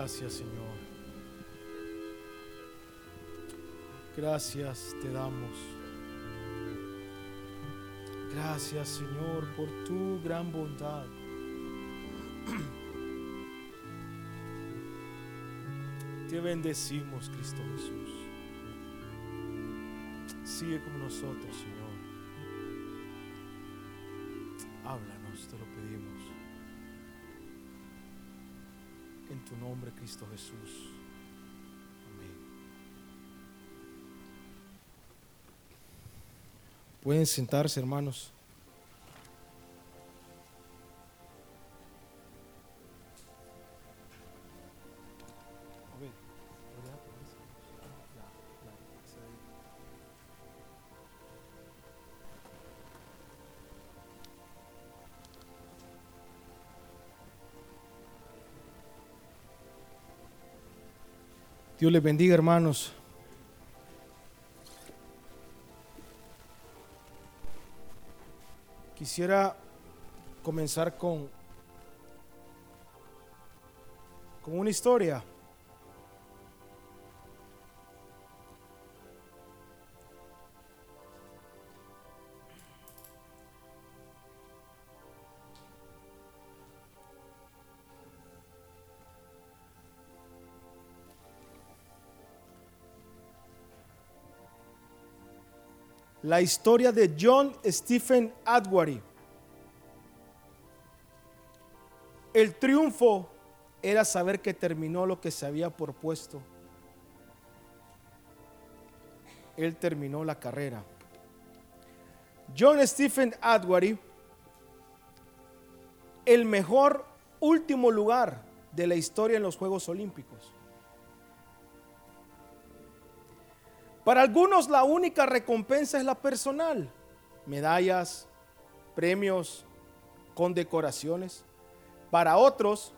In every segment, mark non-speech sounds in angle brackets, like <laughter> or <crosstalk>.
Gracias, Señor. Gracias te damos. Gracias, Señor, por tu gran bondad. Te bendecimos, Cristo Jesús. Sigue con nosotros, Señor. Háblanos, te lo En tu nombre, Cristo Jesús. Amén. Pueden sentarse, hermanos. Dios les bendiga, hermanos. Quisiera comenzar con, con una historia. La historia de John Stephen Atwater. El triunfo era saber que terminó lo que se había propuesto. Él terminó la carrera. John Stephen Atwater, el mejor último lugar de la historia en los Juegos Olímpicos. Para algunos la única recompensa es la personal, medallas, premios, condecoraciones. Para otros,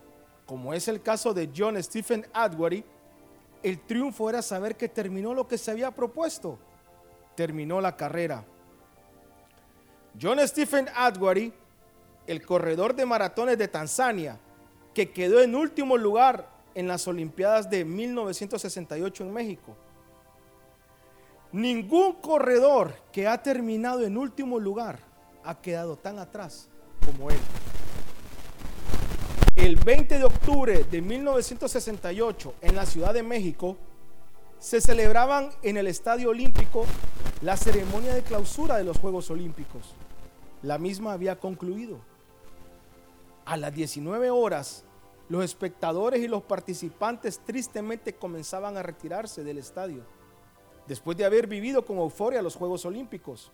como es el caso de John Stephen Atwater, el triunfo era saber que terminó lo que se había propuesto, terminó la carrera. John Stephen Atwater, el corredor de maratones de Tanzania, que quedó en último lugar en las Olimpiadas de 1968 en México, Ningún corredor que ha terminado en último lugar ha quedado tan atrás como él. El 20 de octubre de 1968 en la Ciudad de México se celebraban en el Estadio Olímpico la ceremonia de clausura de los Juegos Olímpicos. La misma había concluido. A las 19 horas, los espectadores y los participantes tristemente comenzaban a retirarse del estadio después de haber vivido con euforia los Juegos Olímpicos.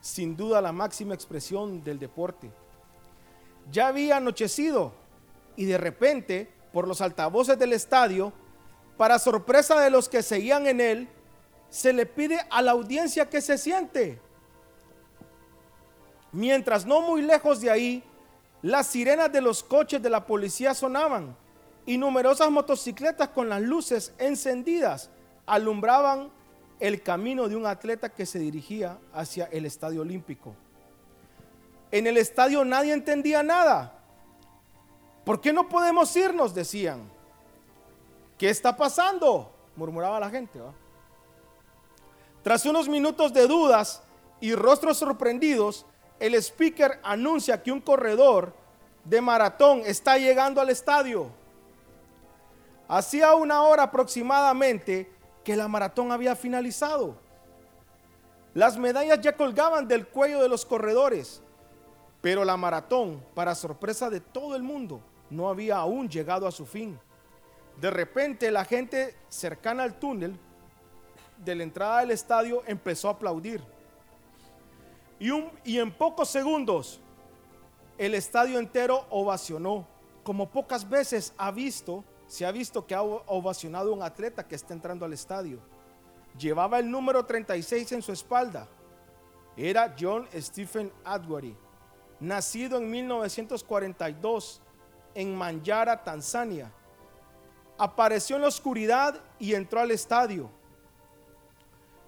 Sin duda la máxima expresión del deporte. Ya había anochecido y de repente, por los altavoces del estadio, para sorpresa de los que seguían en él, se le pide a la audiencia que se siente. Mientras no muy lejos de ahí, las sirenas de los coches de la policía sonaban y numerosas motocicletas con las luces encendidas alumbraban el camino de un atleta que se dirigía hacia el estadio olímpico. En el estadio nadie entendía nada. ¿Por qué no podemos irnos? Decían. ¿Qué está pasando? Murmuraba la gente. Tras unos minutos de dudas y rostros sorprendidos, el speaker anuncia que un corredor de maratón está llegando al estadio. Hacía una hora aproximadamente, que la maratón había finalizado. Las medallas ya colgaban del cuello de los corredores, pero la maratón, para sorpresa de todo el mundo, no había aún llegado a su fin. De repente la gente cercana al túnel de la entrada del estadio empezó a aplaudir. Y, y en pocos segundos el estadio entero ovacionó, como pocas veces ha visto se ha visto que ha ovacionado un atleta que está entrando al estadio. Llevaba el número 36 en su espalda. Era John Stephen Atwater, nacido en 1942 en Manjara, Tanzania. Apareció en la oscuridad y entró al estadio,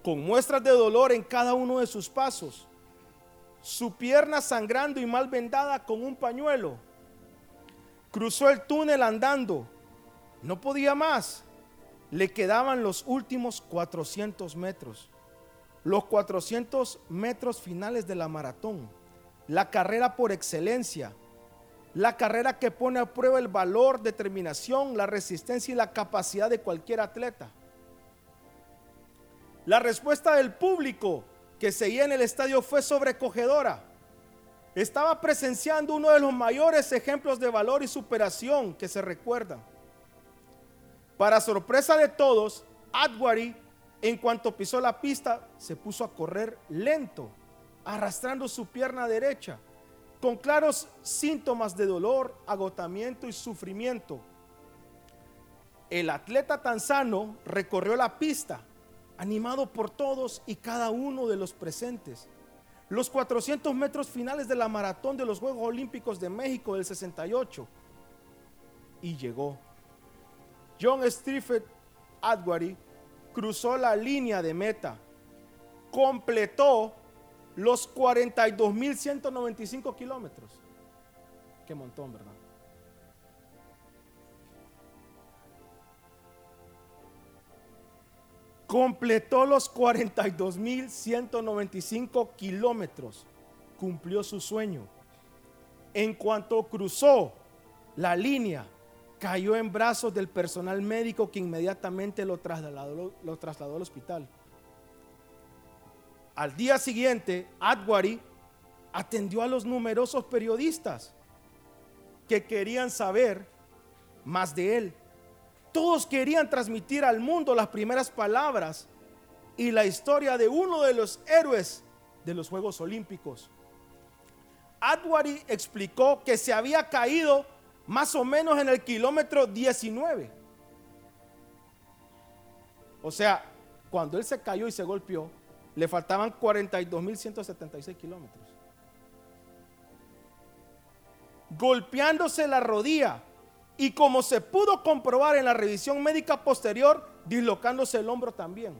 con muestras de dolor en cada uno de sus pasos, su pierna sangrando y mal vendada con un pañuelo Cruzó el túnel andando. No podía más. Le quedaban los últimos 400 metros. Los 400 metros finales de la maratón. La carrera por excelencia. La carrera que pone a prueba el valor, determinación, la resistencia y la capacidad de cualquier atleta. La respuesta del público que seguía en el estadio fue sobrecogedora. Estaba presenciando uno de los mayores ejemplos de valor y superación que se recuerdan. Para sorpresa de todos, Adwari, en cuanto pisó la pista, se puso a correr lento, arrastrando su pierna derecha, con claros síntomas de dolor, agotamiento y sufrimiento. El atleta tanzano recorrió la pista, animado por todos y cada uno de los presentes los 400 metros finales de la maratón de los Juegos Olímpicos de México del 68. Y llegó. John Stephen Adwari cruzó la línea de meta, completó los 42.195 kilómetros. Qué montón, ¿verdad? completó los 42.195 kilómetros, cumplió su sueño. En cuanto cruzó la línea, cayó en brazos del personal médico que inmediatamente lo trasladó, lo trasladó al hospital. Al día siguiente, Adwari atendió a los numerosos periodistas que querían saber más de él. Todos querían transmitir al mundo las primeras palabras y la historia de uno de los héroes de los Juegos Olímpicos. Adwari explicó que se había caído más o menos en el kilómetro 19. O sea, cuando él se cayó y se golpeó, le faltaban 42.176 kilómetros. Golpeándose la rodilla y como se pudo comprobar en la revisión médica posterior, dislocándose el hombro también.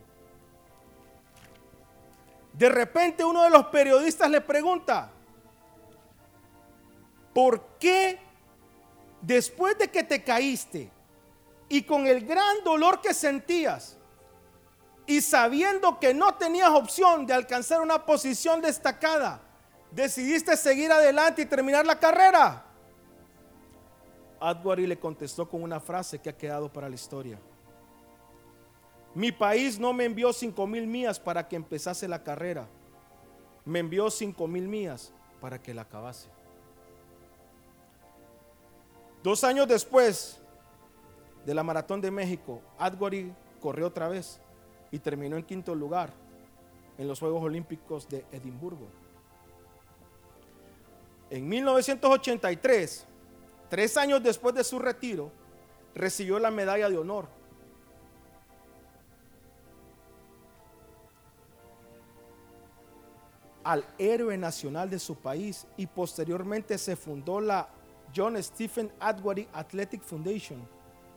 De repente uno de los periodistas le pregunta, ¿por qué después de que te caíste y con el gran dolor que sentías y sabiendo que no tenías opción de alcanzar una posición destacada, decidiste seguir adelante y terminar la carrera? Adwari le contestó con una frase que ha quedado para la historia. Mi país no me envió cinco mil millas para que empezase la carrera. Me envió cinco mil millas para que la acabase. Dos años después de la Maratón de México, Adwari corrió otra vez y terminó en quinto lugar en los Juegos Olímpicos de Edimburgo. En 1983, Tres años después de su retiro, recibió la medalla de honor. al héroe nacional de su país y posteriormente se fundó la John Stephen Adwari Athletic Foundation,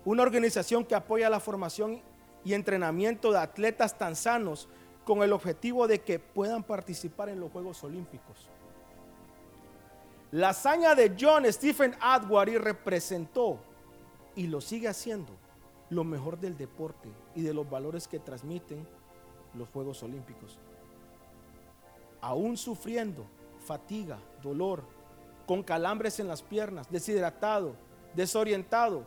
una organización que apoya la formación y entrenamiento de atletas tanzanos con el objetivo de que puedan participar en los Juegos Olímpicos. La hazaña de John Stephen Adwari representó y lo sigue haciendo lo mejor del deporte y de los valores que transmiten los Juegos Olímpicos. Aún sufriendo fatiga, dolor, con calambres en las piernas, deshidratado, desorientado,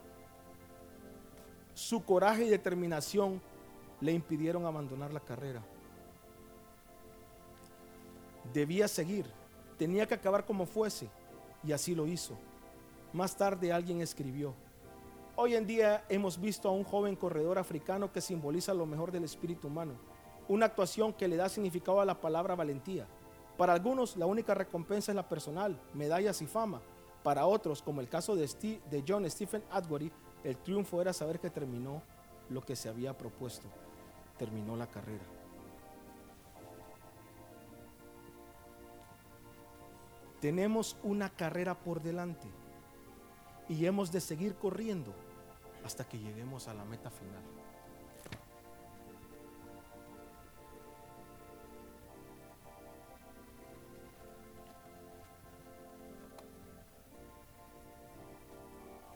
su coraje y determinación le impidieron abandonar la carrera. Debía seguir Tenía que acabar como fuese y así lo hizo. Más tarde alguien escribió, hoy en día hemos visto a un joven corredor africano que simboliza lo mejor del espíritu humano, una actuación que le da significado a la palabra valentía. Para algunos la única recompensa es la personal, medallas y fama. Para otros, como el caso de, John Stephen Atwood, el triunfo era saber que terminó lo que se había propuesto, terminó la carrera. Tenemos una carrera por delante y hemos de seguir corriendo hasta que lleguemos a la meta final.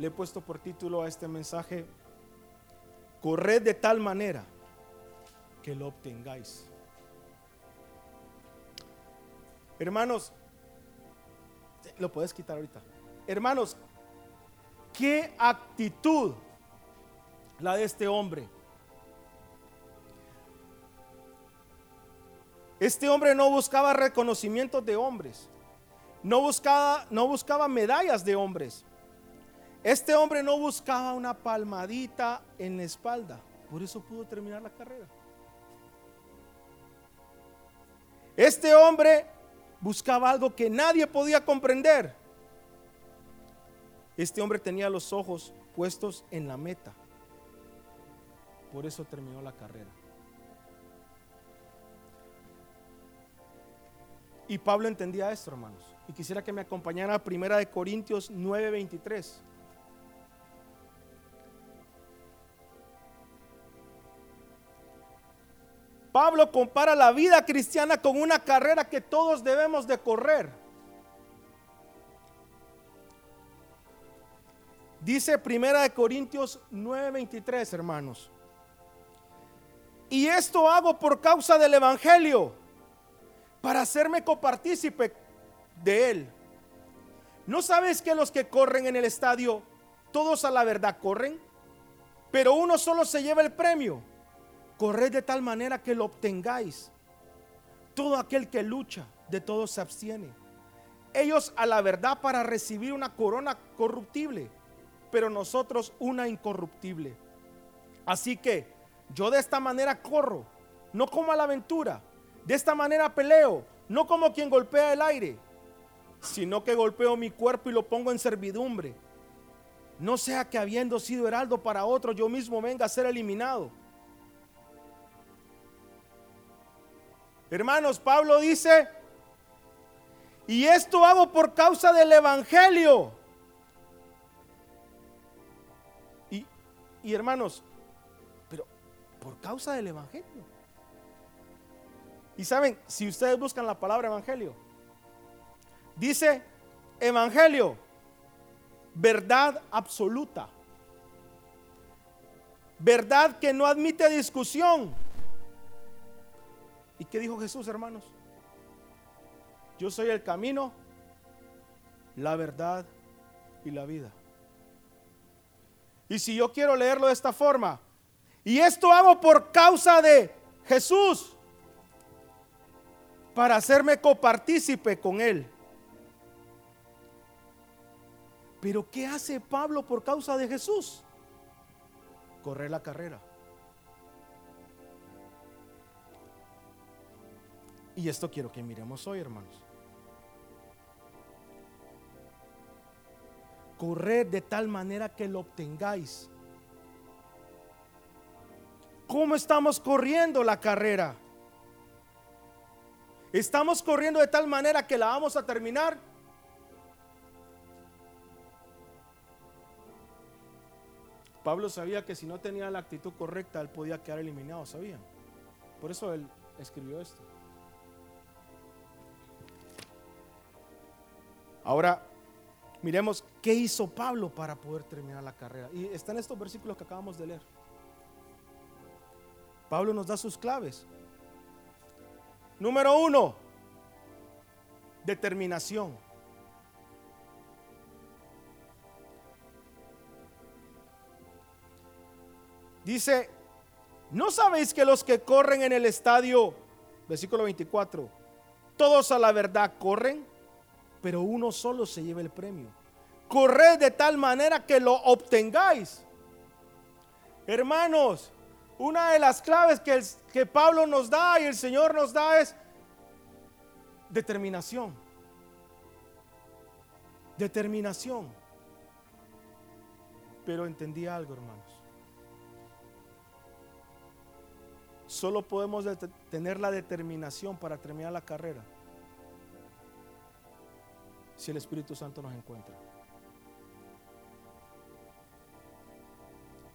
Le he puesto por título a este mensaje, corred de tal manera que lo obtengáis. Hermanos, lo puedes quitar ahorita. Hermanos, qué actitud la de este hombre. Este hombre no buscaba reconocimientos de hombres. No buscaba, no buscaba medallas de hombres. Este hombre no buscaba una palmadita en la espalda. Por eso pudo terminar la carrera. Este hombre buscaba algo que nadie podía comprender. Este hombre tenía los ojos puestos en la meta. Por eso terminó la carrera. Y Pablo entendía esto, hermanos. Y quisiera que me acompañara a Primera de Corintios 9:23. Pablo compara la vida cristiana con una carrera que todos debemos de correr. Dice Primera de Corintios 9:23, hermanos. Y esto hago por causa del evangelio, para hacerme copartícipe de él. ¿No sabes que los que corren en el estadio todos a la verdad corren? Pero uno solo se lleva el premio. Corred de tal manera que lo obtengáis. Todo aquel que lucha, de todo se abstiene. Ellos a la verdad para recibir una corona corruptible, pero nosotros una incorruptible. Así que yo de esta manera corro, no como a la aventura. De esta manera peleo, no como quien golpea el aire, sino que golpeo mi cuerpo y lo pongo en servidumbre. No sea que habiendo sido heraldo para otro, yo mismo venga a ser eliminado. Hermanos, Pablo dice, y esto hago por causa del Evangelio. Y, y hermanos, pero por causa del Evangelio. Y saben, si ustedes buscan la palabra Evangelio, dice Evangelio, verdad absoluta. Verdad que no admite discusión ¿Y qué dijo Jesús, hermanos? Yo soy el camino, la verdad y la vida. Y si yo quiero leerlo de esta forma, y esto hago por causa de Jesús, para hacerme copartícipe con Él. Pero ¿qué hace Pablo por causa de Jesús? Correr la carrera. Y esto quiero que miremos hoy, hermanos. Corred de tal manera que lo obtengáis. ¿Cómo estamos corriendo la carrera? ¿Estamos corriendo de tal manera que la vamos a terminar? Pablo sabía que si no tenía la actitud correcta, él podía quedar eliminado, ¿sabían? Por eso él escribió esto. Ahora, miremos qué hizo Pablo para poder terminar la carrera. Y están estos versículos que acabamos de leer. Pablo nos da sus claves. Número uno, determinación. Dice, ¿no sabéis que los que corren en el estadio, versículo 24, todos a la verdad corren? Pero uno solo se lleva el premio. Corred de tal manera que lo obtengáis. Hermanos, una de las claves que, Pablo nos da y el Señor nos da es determinación. Determinación. Pero entendí algo, hermanos. Solo podemos tener la determinación para terminar la carrera si el Espíritu Santo nos encuentra.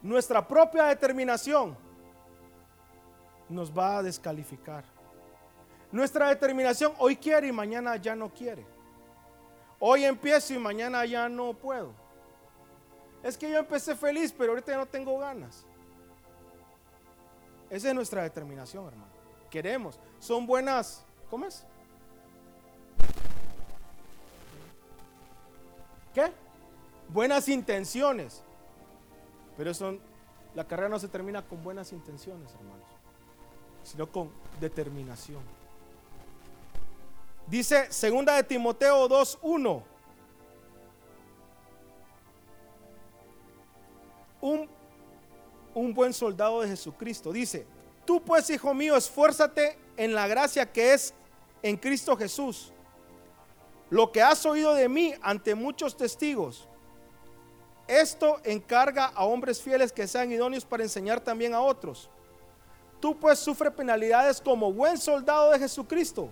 Nuestra propia determinación nos va a descalificar. Nuestra determinación hoy quiere y mañana ya no quiere. Hoy empiezo y mañana ya no puedo. Es que yo empecé feliz, pero ahorita ya no tengo ganas. Esa es nuestra determinación, hermano. Queremos. Son buenas, ¿cómo es? ¿Qué? Buenas intenciones. Pero la carrera no se termina con buenas intenciones, hermanos, sino con determinación. Dice segunda de Timoteo 2:1. Un, un buen soldado de Jesucristo dice, tú pues, hijo mío, esfuérzate en la gracia que es en Cristo Jesús. Lo que has oído de mí ante muchos testigos, esto encarga a hombres fieles que sean idóneos para enseñar también a otros. Tú pues sufre penalidades como buen soldado de Jesucristo.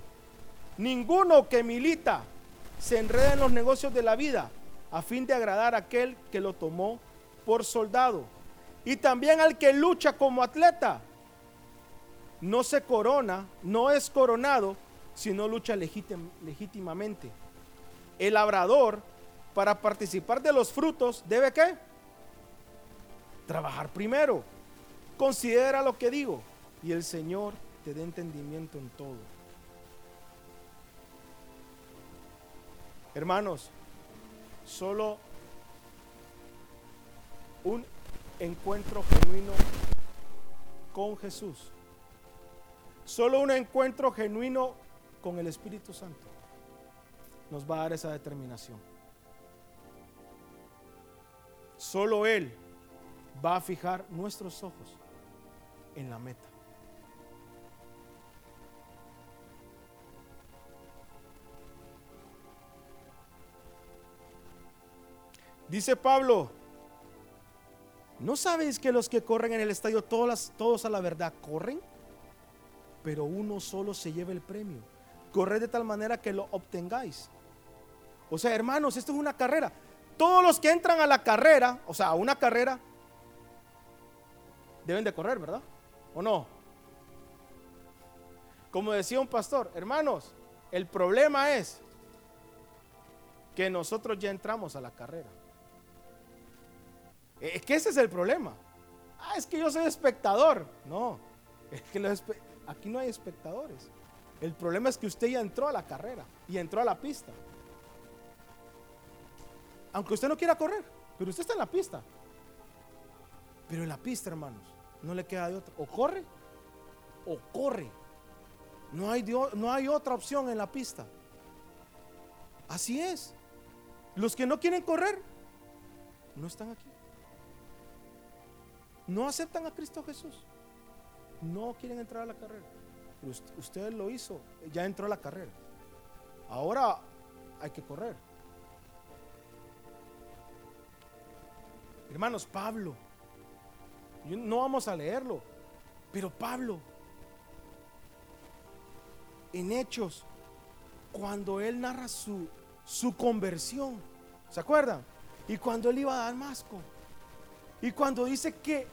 Ninguno que milita se enreda en los negocios de la vida a fin de agradar a aquel que lo tomó por soldado. Y también al que lucha como atleta. No se corona, no es coronado, sino lucha legítimamente. El labrador, para participar de los frutos, debe qué? Trabajar primero. Considera lo que digo y el Señor te dé entendimiento en todo. Hermanos, solo un encuentro genuino con Jesús. Solo un encuentro genuino con el Espíritu Santo nos va a dar esa determinación. Solo Él va a fijar nuestros ojos en la meta. Dice Pablo, ¿no sabéis que los que corren en el estadio, todos, todos a la verdad corren? Pero uno solo se lleva el premio. Corred de tal manera que lo obtengáis. O sea, hermanos, esto es una carrera. Todos los que entran a la carrera, o sea, a una carrera, deben de correr, ¿verdad? ¿O no? Como decía un pastor, hermanos, el problema es que nosotros ya entramos a la carrera. Es que ese es el problema. Ah, es que yo soy espectador. No, es que aquí no hay espectadores. El problema es que usted ya entró a la carrera y entró a la pista. Aunque usted no quiera correr, pero usted está en la pista. Pero en la pista, hermanos, no le queda de otra. O corre o corre. No hay, no hay otra opción en la pista. Así es. Los que no quieren correr, no están aquí no aceptan a Cristo Jesús. No quieren entrar a la carrera. usted, lo hizo, ya entró a la carrera. Ahora hay que correr. Hermanos, Pablo, no vamos a leerlo, pero Pablo, en Hechos, cuando él narra su, su conversión, ¿se acuerdan? Y cuando él iba a Damasco, y cuando dice que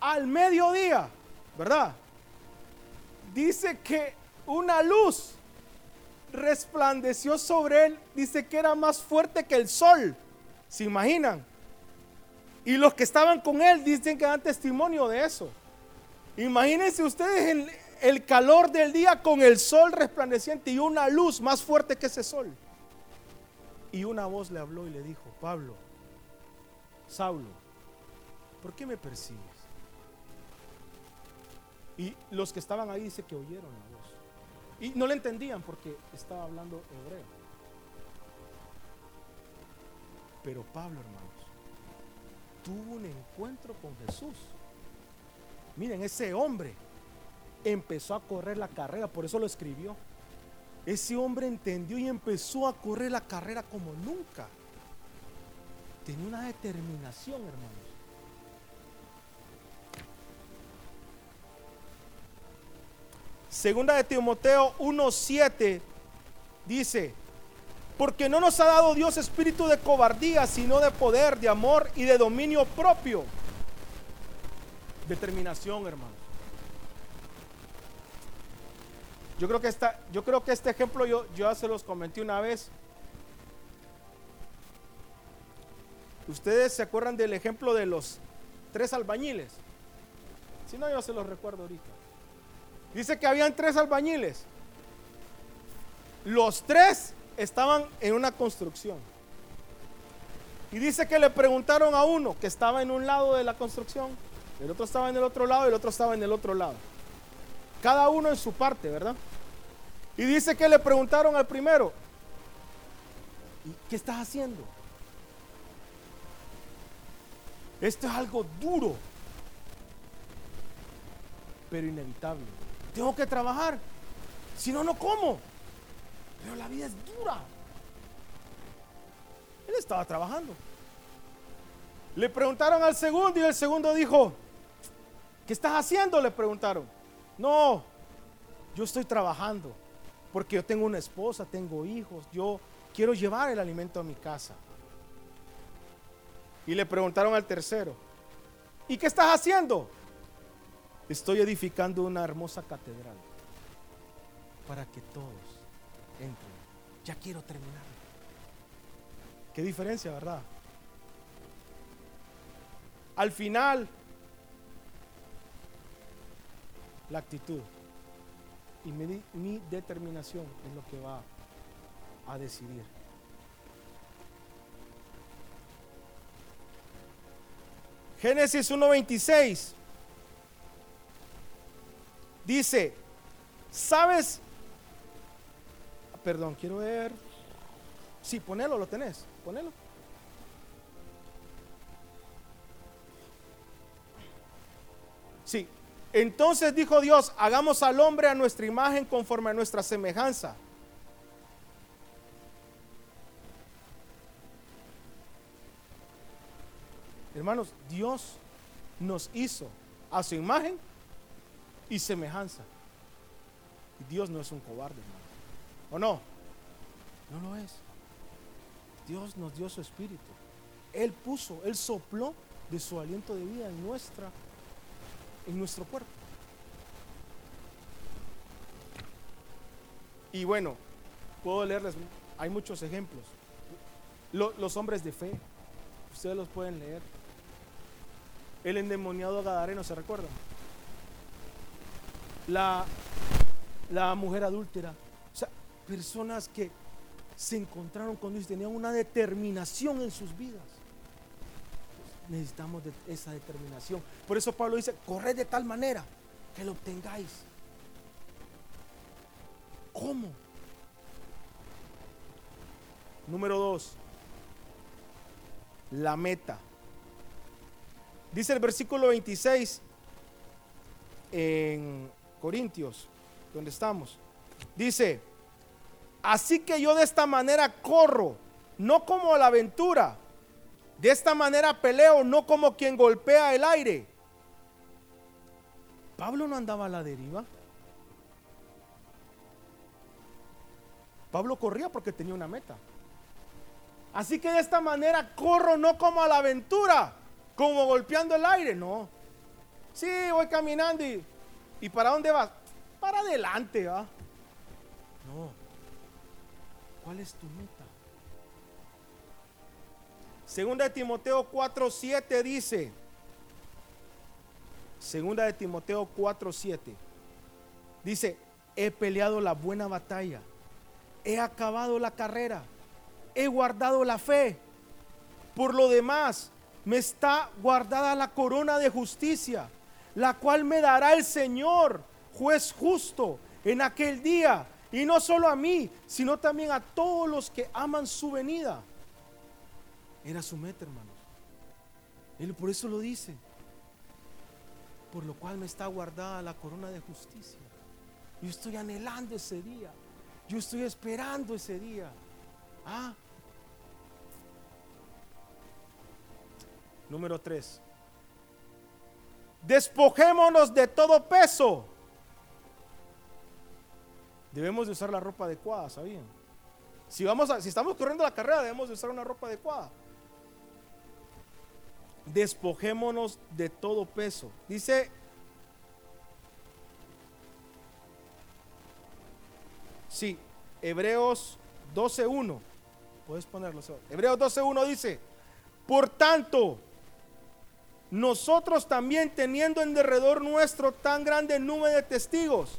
al mediodía, ¿verdad? Dice que una luz resplandeció sobre él. Dice que era más fuerte que el sol. ¿Se imaginan? Y los que estaban con él dicen que dan testimonio de eso. Imagínense ustedes el, el calor del día con el sol resplandeciente y una luz más fuerte que ese sol. Y una voz le habló y le dijo, Pablo, Saulo, ¿por qué me persigues? Y los que estaban ahí dice que oyeron la voz. Y no le entendían porque estaba hablando hebreo. Pero Pablo, hermanos, tuvo un encuentro con Jesús. Miren, ese hombre empezó a correr la carrera, por eso lo escribió. Ese hombre entendió y empezó a correr la carrera como nunca. Tenía una determinación, hermanos. Segunda de Timoteo 1:7 dice, porque no nos ha dado Dios espíritu de cobardía, sino de poder, de amor y de dominio propio. Determinación, hermano. Yo creo que esta, yo creo que este ejemplo yo, yo se los comenté una vez. Ustedes se acuerdan del ejemplo de los tres albañiles. Si no, yo se los recuerdo ahorita. Dice que habían tres albañiles. Los tres estaban en una construcción. Y dice que le preguntaron a uno que estaba en un lado de la construcción, el otro estaba en el otro lado y el otro estaba en el otro lado. Cada uno en su parte, ¿verdad? Y dice que le preguntaron al primero, ¿y qué estás haciendo? Esto es algo duro, pero inevitable. Tengo que trabajar, si no, no como. Pero la vida es dura. Él estaba trabajando. Le preguntaron al segundo y el segundo dijo, ¿qué estás haciendo? Le preguntaron. No, yo estoy trabajando porque yo tengo una esposa, tengo hijos, yo quiero llevar el alimento a mi casa. Y le preguntaron al tercero, ¿y qué estás haciendo? Estoy edificando una hermosa catedral para que todos entren. Ya quiero terminar. Qué diferencia, ¿verdad? Al final, la actitud y mi, determinación es lo que va a decidir. Génesis 1.26 dice, ¿sabes? Perdón, quiero ver. Sí, ponelo, lo tenés, ponelo. Sí, entonces dijo Dios, hagamos al hombre a nuestra imagen conforme a nuestra semejanza. Hermanos, Dios nos hizo a su imagen y semejanza. Dios no es un cobarde, hermano. ¿O no? No lo es. Dios nos dio su espíritu. Él puso, Él sopló de su aliento de vida en nuestra en nuestro cuerpo. Y bueno, puedo leerles, hay muchos ejemplos. los hombres de fe, ustedes los pueden leer. El endemoniado Gadareno, ¿se recuerdan? La, la mujer adúltera. Personas que se encontraron con Dios, tenían una determinación en sus vidas necesitamos esa determinación. Por eso Pablo dice, corred de tal manera que lo obtengáis. ¿Cómo? Número dos, la meta. Dice el versículo 26 en Corintios, donde estamos. Dice, así que yo de esta manera corro, no como a la aventura de esta manera peleo, no como quien golpea el aire. Pablo no andaba a la deriva. Pablo corría porque tenía una meta. Así que de esta manera corro no como a la aventura, como golpeando el aire, no. Sí, voy caminando y, ¿y para dónde vas? Para adelante, ¿va? No. ¿Cuál es tu meta? Segunda de Timoteo 4:7 dice, Segunda de Timoteo 4:7 dice, he peleado la buena batalla, he acabado la carrera, he guardado la fe. Por lo demás, me está guardada la corona de justicia, la cual me dará el Señor, juez justo, en aquel día. Y no solo a mí, sino también a todos los que aman su venida. Era su meta, hermanos. Él por eso lo dice. Por lo cual me está guardada la corona de justicia. Yo estoy anhelando ese día. Yo estoy esperando ese día. Ah. Número 3. Despojémonos de todo peso. Debemos de usar la ropa adecuada, ¿sabían? Si, vamos si estamos corriendo la carrera, debemos de usar una ropa adecuada despojémonos de todo peso. Dice, sí, Hebreos 12.1, puedes ponerlo. Hebreos 12.1 dice, Por tanto, nosotros también teniendo en derredor nuestro tan grande nube de testigos,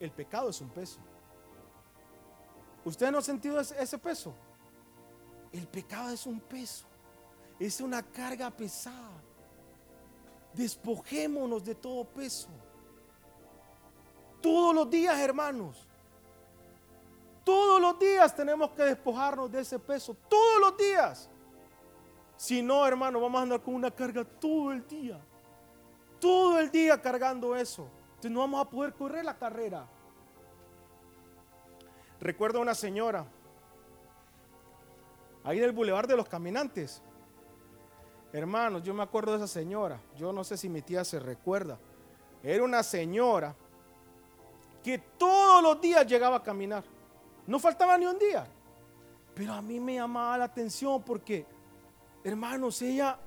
el pecado es un peso. ¿Usted no ha sentido ese peso? El pecado es un peso. Es una carga pesada. Despojémonos de todo peso. Todos los días, hermanos. Todos los días tenemos que despojarnos de ese peso. Todos los días. Si no, hermano, vamos a andar con una carga todo el día. Todo el día cargando eso. Entonces no vamos a poder correr la carrera. Recuerdo a una señora ahí del Boulevard de los Caminantes. Hermanos, yo me acuerdo de esa señora. Yo no sé si mi tía se recuerda. Era una señora que todos los días llegaba a caminar. No faltaba ni un día. Pero a mí me llamaba la atención porque Hermanos, ella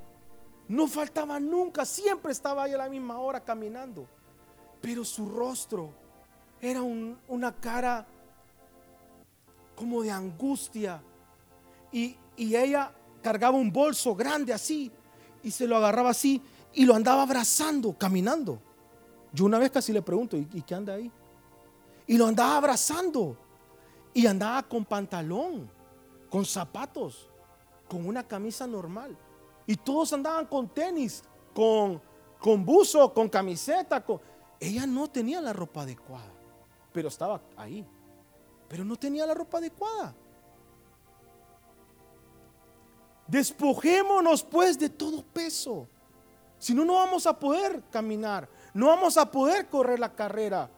no faltaba nunca, siempre estaba ahí a la misma hora caminando. Pero su rostro era una cara como de angustia. Y, ella cargaba un bolso grande así y se lo agarraba así y lo andaba abrazando, caminando. Yo una vez casi le pregunto, ¿y, ¿y qué anda ahí? Y lo andaba abrazando. Y andaba con pantalón, con zapatos con una camisa normal. Y todos andaban con tenis, con, con buzo, con camiseta. Con... Ella no tenía la ropa adecuada, pero estaba ahí. Pero no tenía la ropa adecuada. Despojémonos pues de todo peso. Si no, no vamos a poder caminar. No vamos a poder correr la carrera.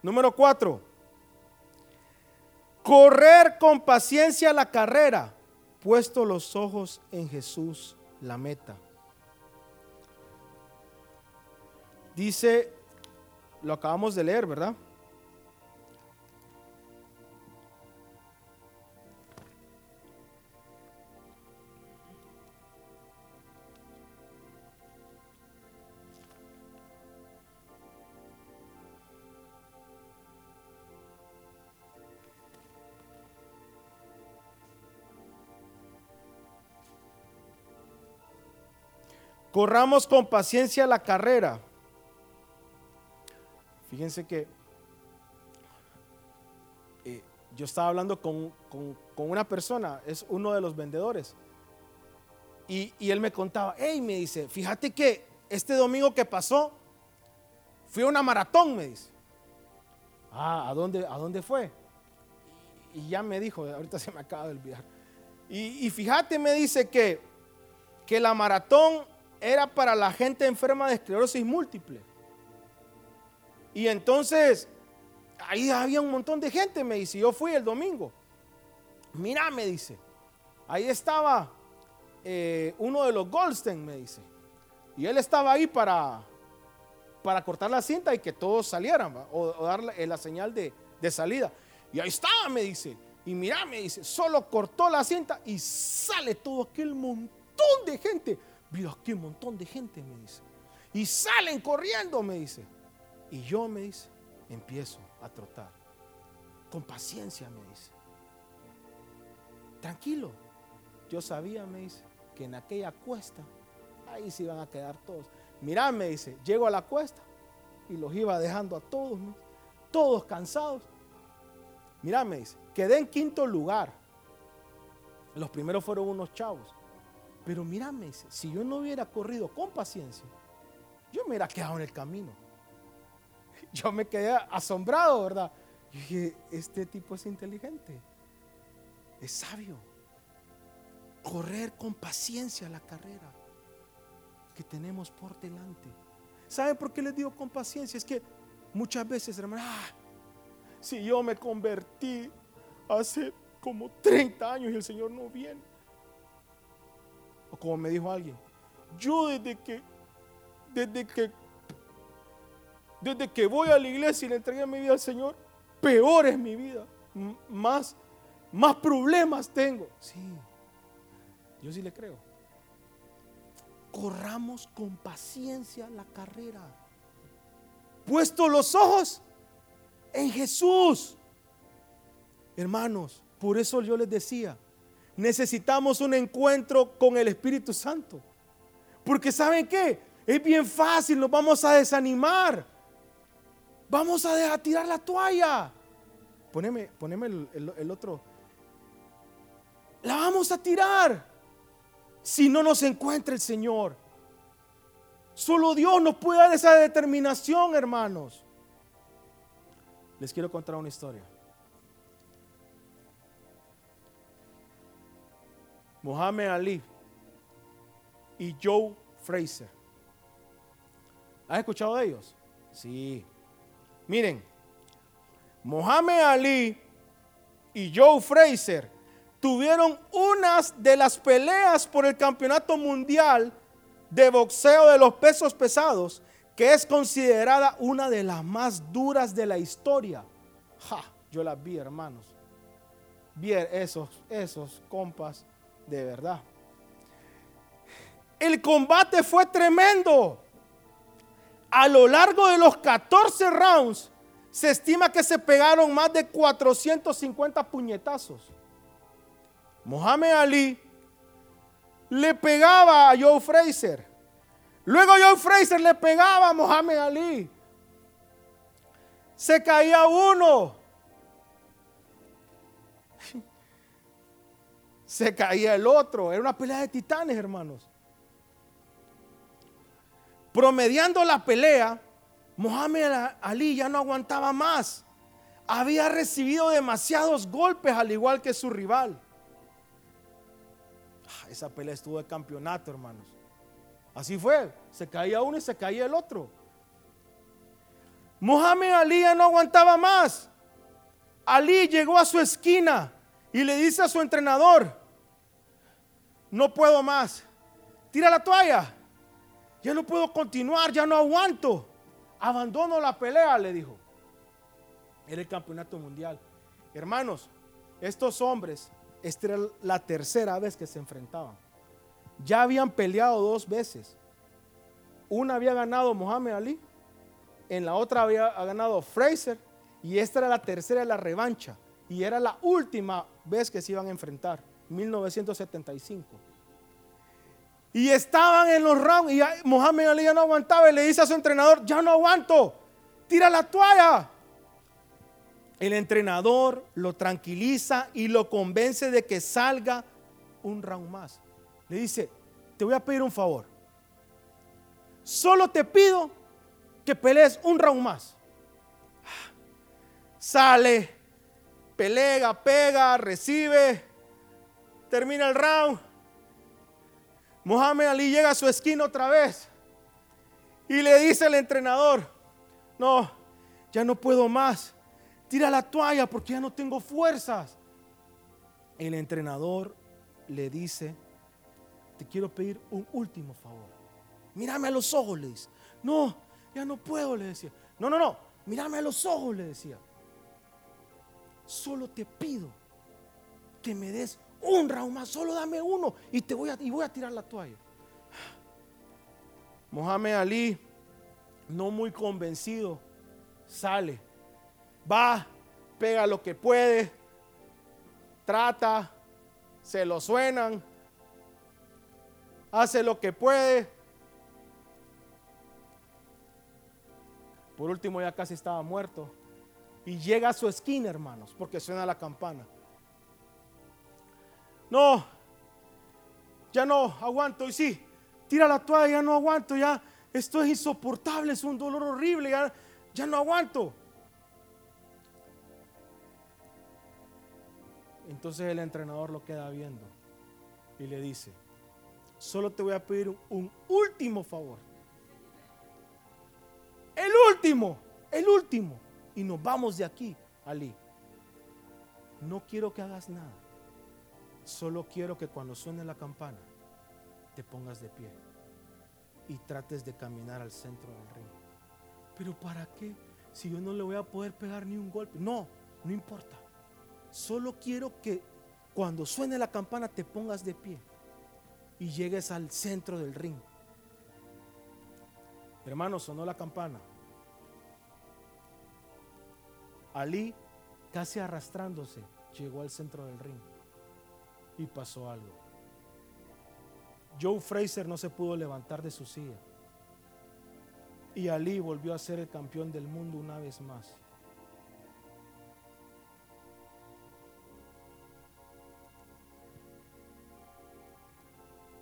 Número cuatro, correr con paciencia la carrera, puesto los ojos en Jesús, la meta. Dice, lo acabamos de leer, ¿verdad? Corramos con paciencia la carrera. Fíjense que eh, yo estaba hablando con, una persona, es uno de los vendedores, y, él me contaba, hey, me dice, fíjate que este domingo que pasó, fui a una maratón, me dice. Ah, ¿a dónde, a dónde fue? Y, ya me dijo, ahorita se me acaba de olvidar. Y, y fíjate, me dice que, que la maratón era para la gente enferma de esclerosis múltiple. Y entonces, ahí había un montón de gente, me dice, yo fui el domingo. Mira, me dice, ahí estaba eh, uno de los Goldstein, me dice. Y él estaba ahí para, para cortar la cinta y que todos salieran, o, darle la señal de, de salida. Y ahí estaba, me dice. Y mira, me dice, solo cortó la cinta y sale todo aquel montón de gente Vio aquí un montón de gente, me dice. Y salen corriendo, me dice. Y yo, me dice, empiezo a trotar. Con paciencia, me dice. Tranquilo. Yo sabía, me dice, que en aquella cuesta, ahí se iban a quedar todos. Mirá, me dice, llego a la cuesta y los iba dejando a todos, todos cansados. Mirá, me dice, quedé en quinto lugar. Los primeros fueron unos chavos. Pero mírame, si yo no hubiera corrido con paciencia, yo me hubiera quedado en el camino. <laughs> Yo me quedé asombrado, ¿verdad? Y dije, este tipo es inteligente, es sabio. Correr con paciencia la carrera que tenemos por delante. ¿Saben por qué les digo con paciencia? Es que muchas veces, hermano, ah, si yo me convertí hace como 30 años y el Señor no viene. O como me dijo alguien, yo desde que, desde que, desde que voy a la iglesia y le entregué mi vida al Señor, peor es mi vida, más, más problemas tengo. Sí, yo sí le creo. Corramos con paciencia la carrera. Puesto los ojos en Jesús. Hermanos, por eso yo les decía, necesitamos un encuentro con el Espíritu Santo. Porque ¿saben qué? Es bien fácil, nos vamos a desanimar. Vamos a tirar la toalla. Poneme, poneme el, el otro. La vamos a tirar si no nos encuentra el Señor. Solo Dios nos puede dar esa determinación, hermanos. Les quiero contar una historia. Mohamed Ali y Joe Fraser. ¿Has escuchado de ellos? Sí. Miren, Mohamed Ali y Joe Fraser tuvieron unas de las peleas por el campeonato mundial de boxeo de los pesos pesados, que es considerada una de las más duras de la historia. Ja, yo las vi, hermanos. Vi esos, esos compas de verdad. El combate fue tremendo. A lo largo de los 14 rounds, se estima que se pegaron más de 450 puñetazos. Mohamed Ali le pegaba a Joe Fraser. Luego Joe Fraser le pegaba a Mohamed Ali. Se caía uno. Se caía el otro. Era una pelea de titanes, hermanos. Promediando la pelea, Mohamed Ali ya no aguantaba más. Había recibido demasiados golpes al igual que su rival. Ah, esa pelea estuvo de campeonato, hermanos. Así fue. Se caía uno y se caía el otro. Mohamed Ali ya no aguantaba más. Ali llegó a su esquina y le dice a su entrenador, no puedo más. Tira la toalla. Ya no puedo continuar, ya no aguanto. Abandono la pelea, le dijo. Era el campeonato mundial. Hermanos, estos hombres, esta era la tercera vez que se enfrentaban. Ya habían peleado dos veces. Una había ganado Mohamed Ali, en la otra había ganado Fraser, y esta era la tercera de la revancha. Y era la última vez que se iban a enfrentar, 1975. Y estaban en los rounds y Mohamed Ali ya no aguantaba y le dice a su entrenador, ya no aguanto, tira la toalla. El entrenador lo tranquiliza y lo convence de que salga un round más. Le dice, te voy a pedir un favor. Solo te pido que pelees un round más. Sale, pelea, pega, recibe, termina el round. Mohamed Ali llega a su esquina otra vez y le dice al entrenador, no, ya no puedo más. Tira la toalla porque ya no tengo fuerzas. El entrenador le dice, te quiero pedir un último favor. Mírame a los ojos, le dice. No, ya no puedo, le decía. No, no, no, mírame a los ojos, le decía. Solo te pido que me des un round más, solo dame uno y te voy a, y voy a tirar la toalla. Mohamed Ali, no muy convencido, sale, va, pega lo que puede, trata, se lo suenan, hace lo que puede. Por último ya casi estaba muerto. Y llega a su esquina, hermanos, porque suena la campana. No, ya no aguanto. Y sí, tira la toalla, ya no aguanto, ya esto es insoportable, es un dolor horrible, ya, ya no aguanto. Entonces el entrenador lo queda viendo y le dice, solo te voy a pedir un último favor. El último, el último. Y nos vamos de aquí. Ali, no quiero que hagas nada. Solo quiero que cuando suene la campana te pongas de pie y trates de caminar al centro del ring. Pero ¿para qué? Si yo no le voy a poder pegar ni un golpe. No, no importa. Solo quiero que cuando suene la campana te pongas de pie y llegues al centro del ring. Hermano, sonó la campana. Ali, casi arrastrándose, llegó al centro del ring y pasó algo. Joe Fraser no se pudo levantar de su silla. Y Ali volvió a ser el campeón del mundo una vez más.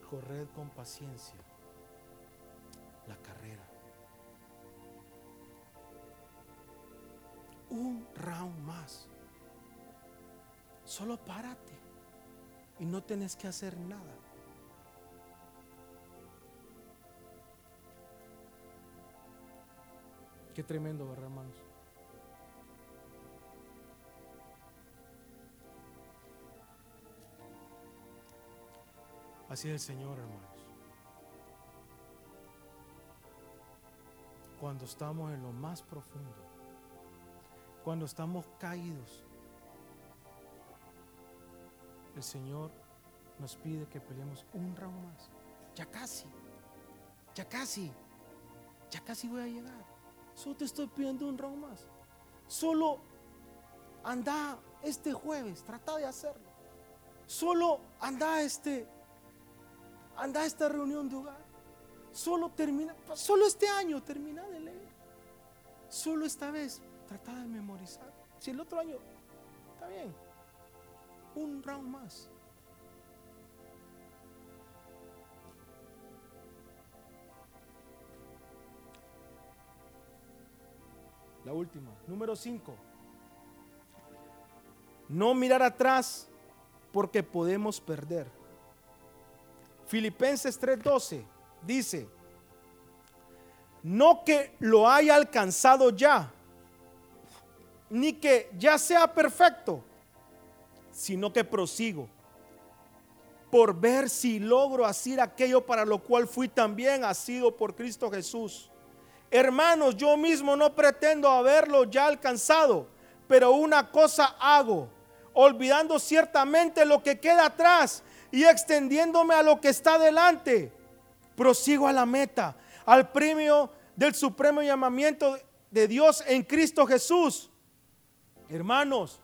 Corred con paciencia la carrera. Un round más. Solo párate y no tenés que hacer nada. Qué tremendo, ¿verdad, hermanos? Así es el Señor, hermanos. Cuando estamos en lo más profundo, cuando estamos caídos, el Señor nos pide que peleemos un round más. Ya casi, ya casi, ya casi voy a llegar. Solo te estoy pidiendo un round más. Solo anda este jueves, trata de hacerlo. Solo anda este, anda esta reunión de hogar. Solo termina, solo este año termina de leer. Solo esta vez trata de memorizar. Si el otro año, está bien. Un round más. La última, número 5. No mirar atrás porque podemos perder. Filipenses 3:12 dice, no que lo haya alcanzado ya, ni que ya sea perfecto, sino que prosigo por ver si logro hacer aquello para lo cual fui también sido por Cristo Jesús. Hermanos, yo mismo no pretendo haberlo ya alcanzado, pero una cosa hago, olvidando ciertamente lo que queda atrás y extendiéndome a lo que está delante. Prosigo a la meta, al premio del supremo llamamiento de Dios en Cristo Jesús. Hermanos,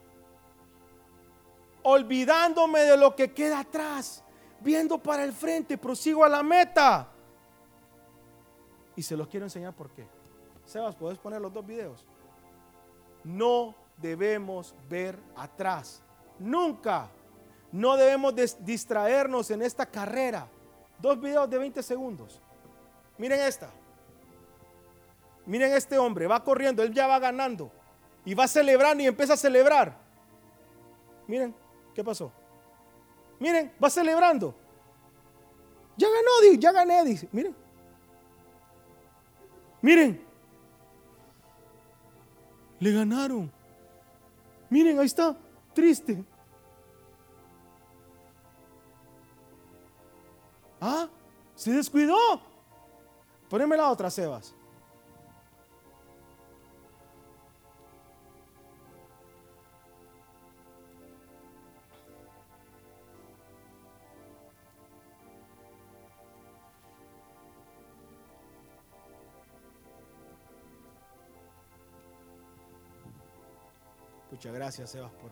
olvidándome de lo que queda atrás, viendo para el frente, prosigo a la meta y se los quiero enseñar por qué. Sebas, ¿puedes poner los dos videos? No debemos ver atrás. Nunca. No debemos distraernos en esta carrera. Dos videos de 20 segundos. Miren esta. Miren este hombre, va corriendo, él ya va ganando. Y va celebrando y empieza a celebrar. Miren, ¿qué pasó? Miren, va celebrando. Ya ganó, ya gané, dice. Miren. Miren, le ganaron. Miren, ahí está, triste. Ah, se descuidó. Poneme la otra, Sebas. Muchas gracias, Sebas, por,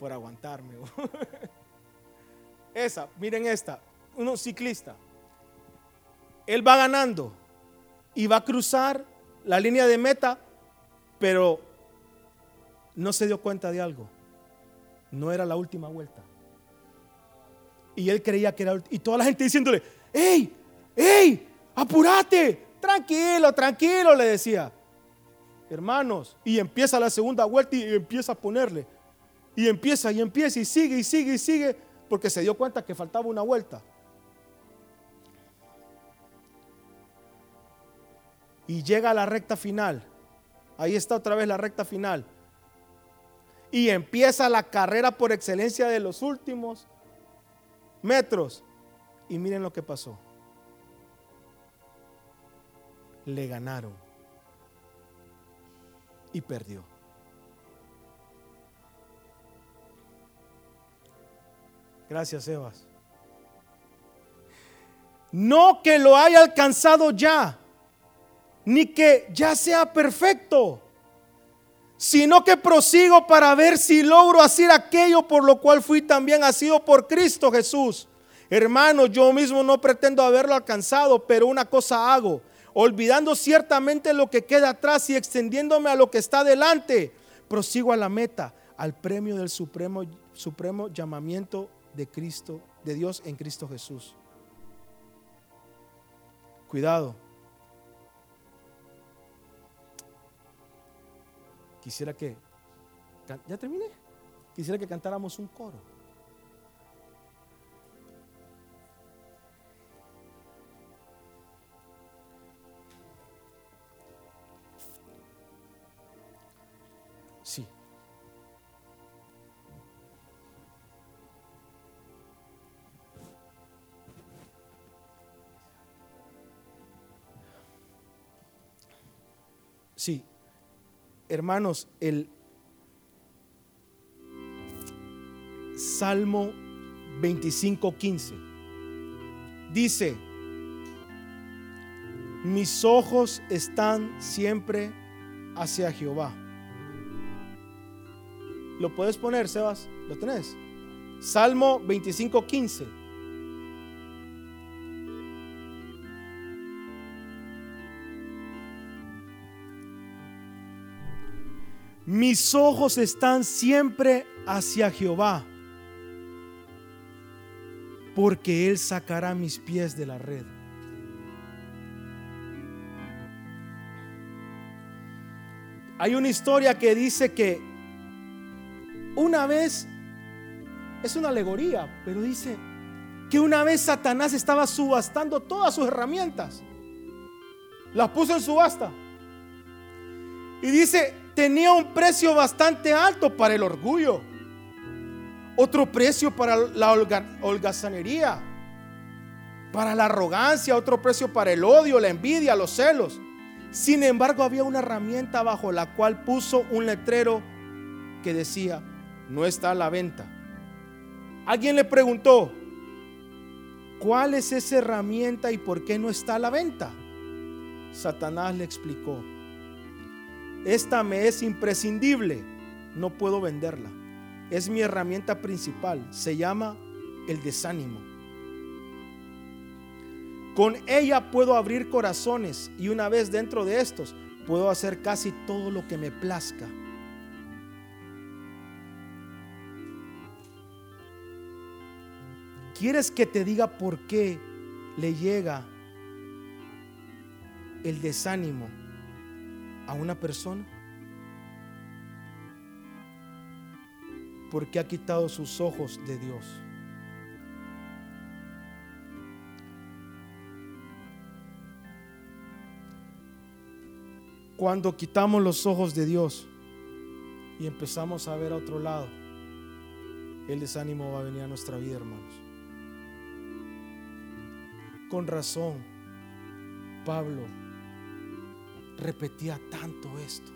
por aguantarme. <laughs> Esa, miren esta, un ciclista. Él va ganando y va a cruzar la línea de meta, pero no se dio cuenta de algo. No era la última vuelta. Y él creía que era y toda la gente diciéndole, ¡Ey! ¡Ey! ¡Apúrate! Tranquilo, tranquilo, le decía hermanos, y empieza la segunda vuelta y empieza a ponerle. Y empieza y empieza y sigue y sigue y sigue porque se dio cuenta que faltaba una vuelta. Y llega a la recta final Ahí está otra vez la recta final. Y empieza la carrera por excelencia de los últimos metros. Y miren lo que pasó. Le ganaron. Y perdió. Gracias, Evas. No que lo haya alcanzado ya, ni que ya sea perfecto, sino que prosigo para ver si logro hacer aquello por lo cual fui también sido por Cristo Jesús. Hermano, yo mismo no pretendo haberlo alcanzado, pero una cosa hago, olvidando ciertamente lo que queda atrás y extendiéndome a lo que está delante, prosigo a la meta, al premio del supremo, supremo llamamiento de Cristo, de Dios en Cristo Jesús. Cuidado. Quisiera que, ¿ya terminé? Quisiera que cantáramos un coro. Sí, hermanos, el Salmo 25:15 dice, mis ojos están siempre hacia Jehová. ¿Lo puedes poner, Sebas? ¿Lo tenés? Salmo 25:15. Mis ojos están siempre hacia Jehová, porque Él sacará mis pies de la red. Hay una historia que dice que una vez, es una alegoría, pero dice que una vez Satanás estaba subastando todas sus herramientas. Las puso en subasta. Y dice, tenía un precio bastante alto para el orgullo, otro precio para la holgazanería, para la arrogancia, otro precio para el odio, la envidia, los celos. Sin embargo, había una herramienta bajo la cual puso un letrero que decía, no está a la venta. Alguien le preguntó, ¿cuál es esa herramienta y por qué no está a la venta? Satanás le explicó, esta me es imprescindible, no puedo venderla. Es mi herramienta principal, se llama el desánimo. Con ella puedo abrir corazones y una vez dentro de estos puedo hacer casi todo lo que me plazca. ¿Quieres que te diga por qué le llega el desánimo? A una persona porque ha quitado sus ojos de Dios. Cuando quitamos los ojos de Dios y empezamos a ver a otro lado, el desánimo va a venir a nuestra vida, hermanos. Con razón, Pablo repetía tanto esto.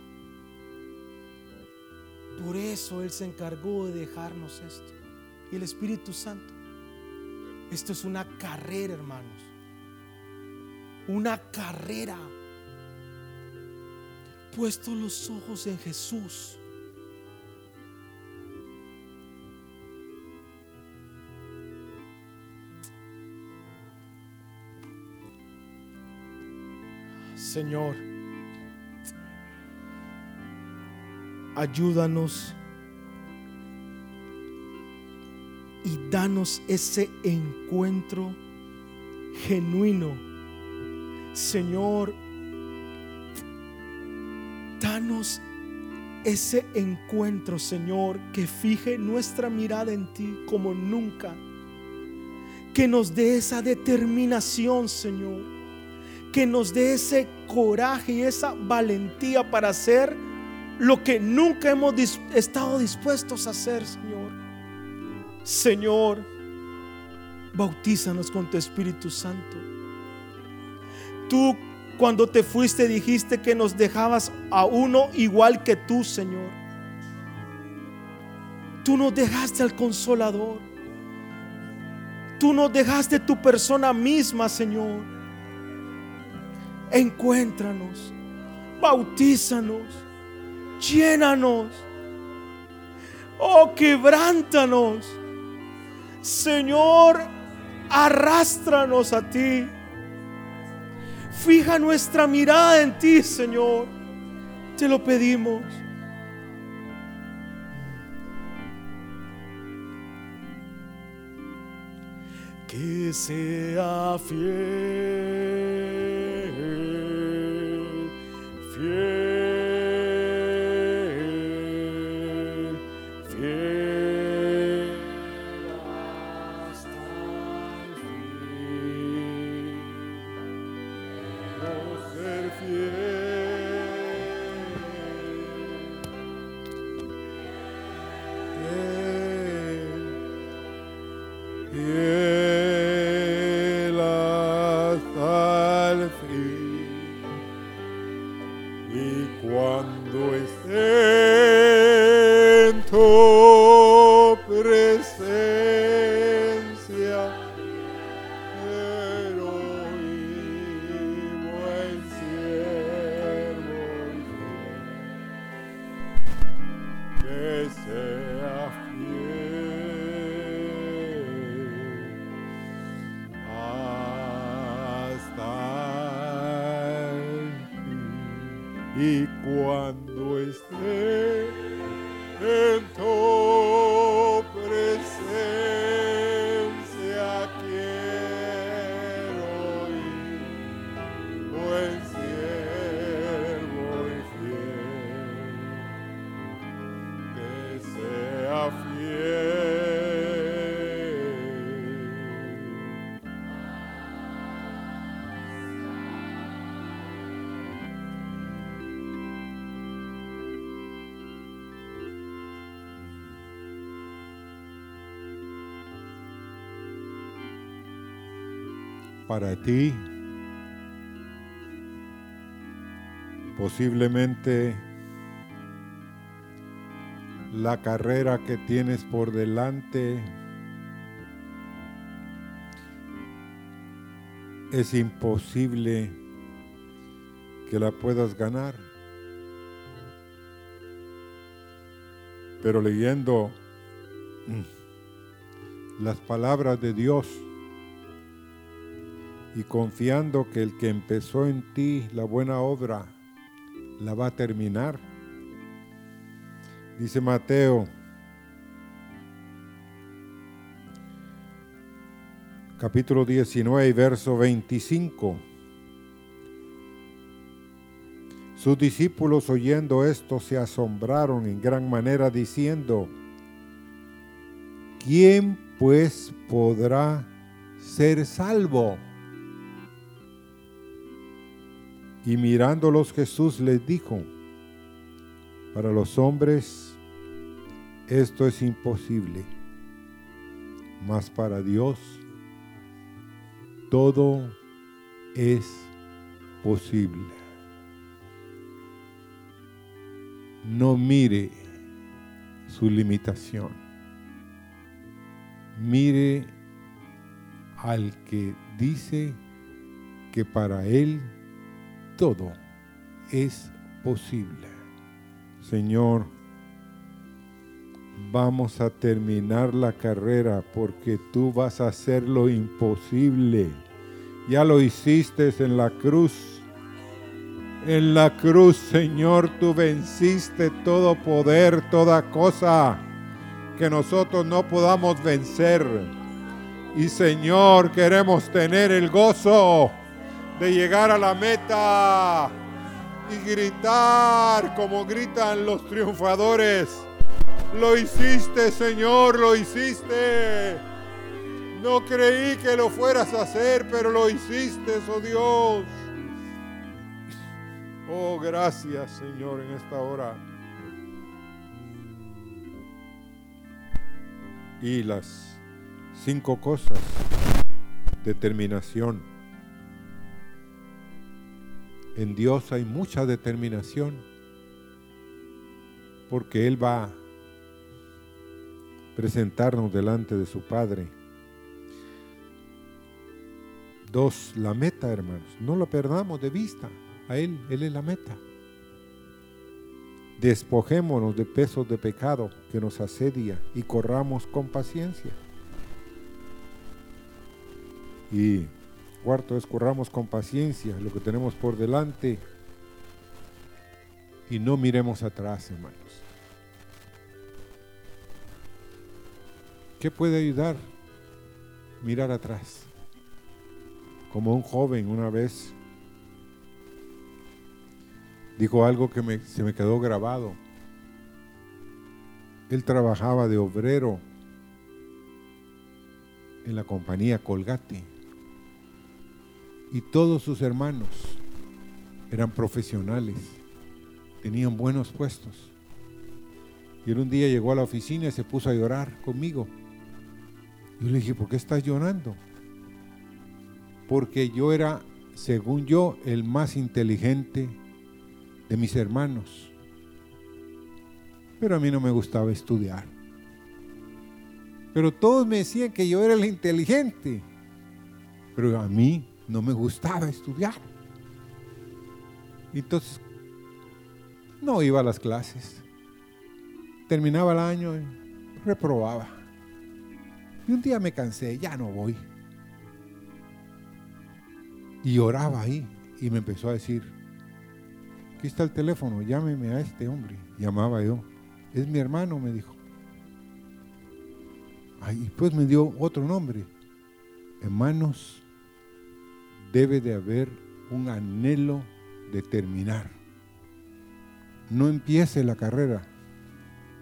Por eso Él se encargó de dejarnos esto. Y el Espíritu Santo. Esto es una carrera, hermanos. Una carrera. Puesto los ojos en Jesús. Señor. Ayúdanos y danos ese encuentro genuino. Señor, danos ese encuentro, Señor, que fije nuestra mirada en ti como nunca. Que nos dé esa determinación, Señor que nos dé ese coraje y esa valentía para hacer lo que nunca hemos estado dispuestos a hacer, Señor. Señor, bautízanos con tu Espíritu Santo. Tú cuando te fuiste dijiste que nos dejabas a uno igual que tú, Señor. Tú nos dejaste al consolador. Tú nos dejaste tu persona misma, Señor. Encuéntranos, bautízanos, llénanos. Oh, quebrántanos. Señor, arrástranos a ti. Fija nuestra mirada en ti, Señor. Te lo pedimos. Que sea fiel, E quando é estejas. Para ti. Posiblemente la carrera que tienes por delante es imposible que la puedas ganar. Pero leyendo las palabras de Dios, y confiando que el que empezó en ti la buena obra la va a terminar. Dice Mateo, capítulo 19, verso 25. Sus discípulos oyendo esto se asombraron en gran manera diciendo, ¿quién pues podrá ser salvo? Y mirándolos Jesús les dijo, para los hombres esto es imposible, mas para Dios todo es posible. No mire su limitación. Mire al que dice que para Él todo es posible. Señor, vamos a terminar la carrera porque tú vas a hacer lo imposible. Ya lo hiciste en la cruz. En la cruz, Señor, tú venciste todo poder, toda cosa que nosotros no podamos vencer. Y Señor, queremos tener el gozo de llegar a la meta y gritar como gritan los triunfadores. Lo hiciste, Señor, lo hiciste. No creí que lo fueras a hacer, pero lo hiciste, oh Dios. Oh, gracias Señor en esta hora. Y las cinco cosas. Determinación. En Dios hay mucha determinación. Porque Él va a presentarnos delante de su Padre. Dos, la meta, hermanos. No lo perdamos de vista. A Él, Él es la meta. Despojémonos de pesos de pecado que nos asedia y corramos con paciencia. Y cuarto es corramos con paciencia lo que tenemos por delante y no miremos atrás, hermanos. ¿Qué puede ayudar? Mirar atrás. Como un joven una vez dijo algo que se me quedó grabado. Él trabajaba de obrero en la compañía Colgate y todos sus hermanos eran profesionales, tenían buenos puestos. Y él un día llegó a la oficina y se puso a llorar conmigo. Yo le dije, ¿por qué estás llorando? Porque yo era, según yo, el más inteligente de mis hermanos. Pero a mí no me gustaba estudiar. Pero todos me decían que yo era el inteligente. Pero a mí no me gustaba estudiar. Entonces, no iba a las clases. Terminaba el año y reprobaba. Y un día me cansé, ya no voy. Y oraba ahí y me empezó a decir, aquí está el teléfono, llámeme a este hombre. Llamaba yo. Es mi hermano, me dijo. y pues me dio otro nombre. Hermanos, debe de haber un anhelo de terminar. No empiece la carrera,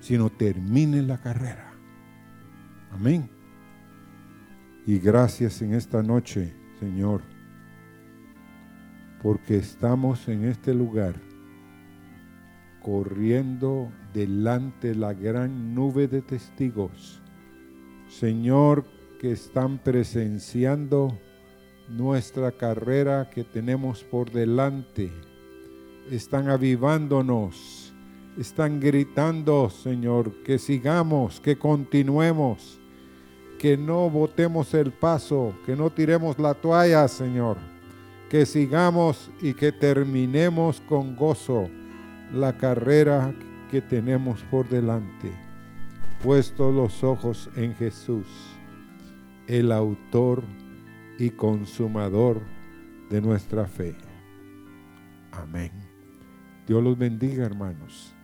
sino termine la carrera. Amén. Y gracias en esta noche, Señor, porque estamos en este lugar corriendo delante de la gran nube de testigos, Señor, que están presenciando nuestra carrera que tenemos por delante. Están avivándonos, están gritando, Señor, que sigamos, que continuemos, que no botemos el paso, que no tiremos la toalla, Señor, que sigamos y que terminemos con gozo la carrera que tenemos por delante, puestos los ojos en Jesús, el autor y consumador de nuestra fe. Amén. Dios los bendiga, hermanos.